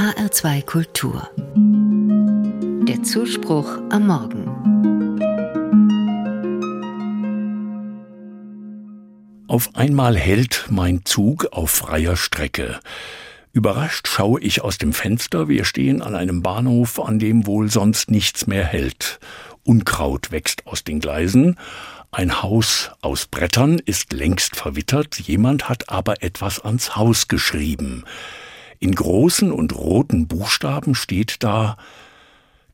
HR2 Kultur. Der Zuspruch am Morgen. Auf einmal hält mein Zug auf freier Strecke. Überrascht schaue ich aus dem Fenster, wir stehen an einem Bahnhof, an dem wohl sonst nichts mehr hält. Unkraut wächst aus den Gleisen, ein Haus aus Brettern ist längst verwittert, jemand hat aber etwas ans Haus geschrieben. In großen und roten Buchstaben steht da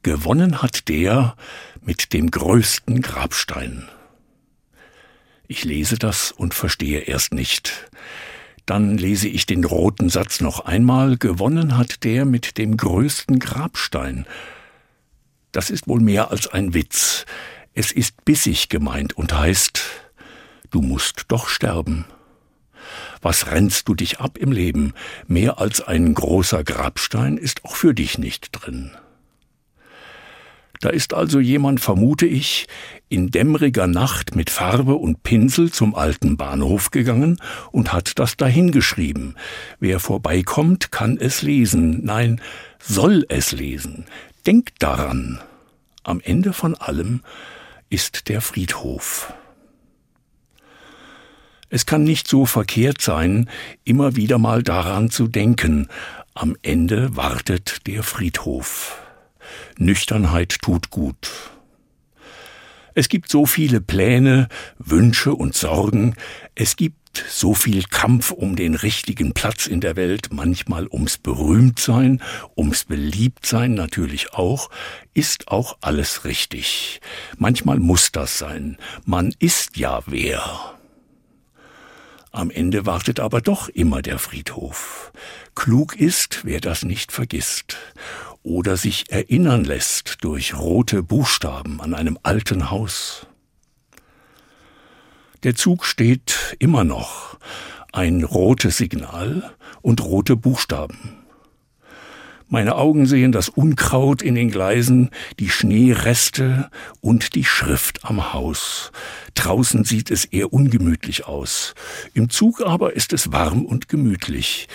Gewonnen hat der mit dem größten Grabstein. Ich lese das und verstehe erst nicht. Dann lese ich den roten Satz noch einmal. Gewonnen hat der mit dem größten Grabstein. Das ist wohl mehr als ein Witz. Es ist bissig gemeint und heißt, du musst doch sterben. Was rennst du dich ab im Leben? Mehr als ein großer Grabstein ist auch für dich nicht drin. Da ist also jemand, vermute ich, in dämmeriger Nacht mit Farbe und Pinsel zum alten Bahnhof gegangen und hat das dahingeschrieben. Wer vorbeikommt, kann es lesen, nein, soll es lesen. Denkt daran. Am Ende von allem ist der Friedhof. Es kann nicht so verkehrt sein, immer wieder mal daran zu denken, am Ende wartet der Friedhof. Nüchternheit tut gut. Es gibt so viele Pläne, Wünsche und Sorgen, es gibt so viel Kampf um den richtigen Platz in der Welt, manchmal ums Berühmtsein, ums Beliebtsein natürlich auch, ist auch alles richtig. Manchmal muss das sein. Man ist ja wer. Am Ende wartet aber doch immer der Friedhof. Klug ist, wer das nicht vergisst oder sich erinnern lässt durch rote Buchstaben an einem alten Haus. Der Zug steht immer noch, ein rotes Signal und rote Buchstaben. Meine Augen sehen das Unkraut in den Gleisen, die Schneereste und die Schrift am Haus. Draußen sieht es eher ungemütlich aus. Im Zug aber ist es warm und gemütlich.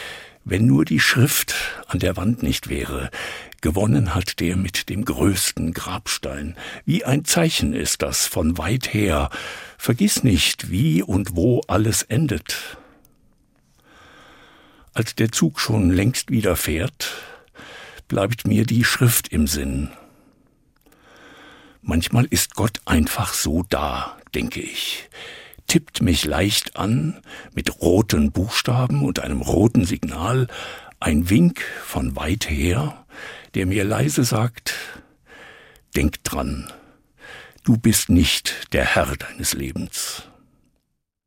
Wenn nur die Schrift an der Wand nicht wäre, Gewonnen hat der mit dem größten Grabstein. Wie ein Zeichen ist das von weit her. Vergiss nicht, wie und wo alles endet. Als der Zug schon längst wieder fährt, bleibt mir die Schrift im Sinn. Manchmal ist Gott einfach so da, denke ich, tippt mich leicht an mit roten Buchstaben und einem roten Signal, ein Wink von weit her, der mir leise sagt, denk dran, du bist nicht der Herr deines Lebens.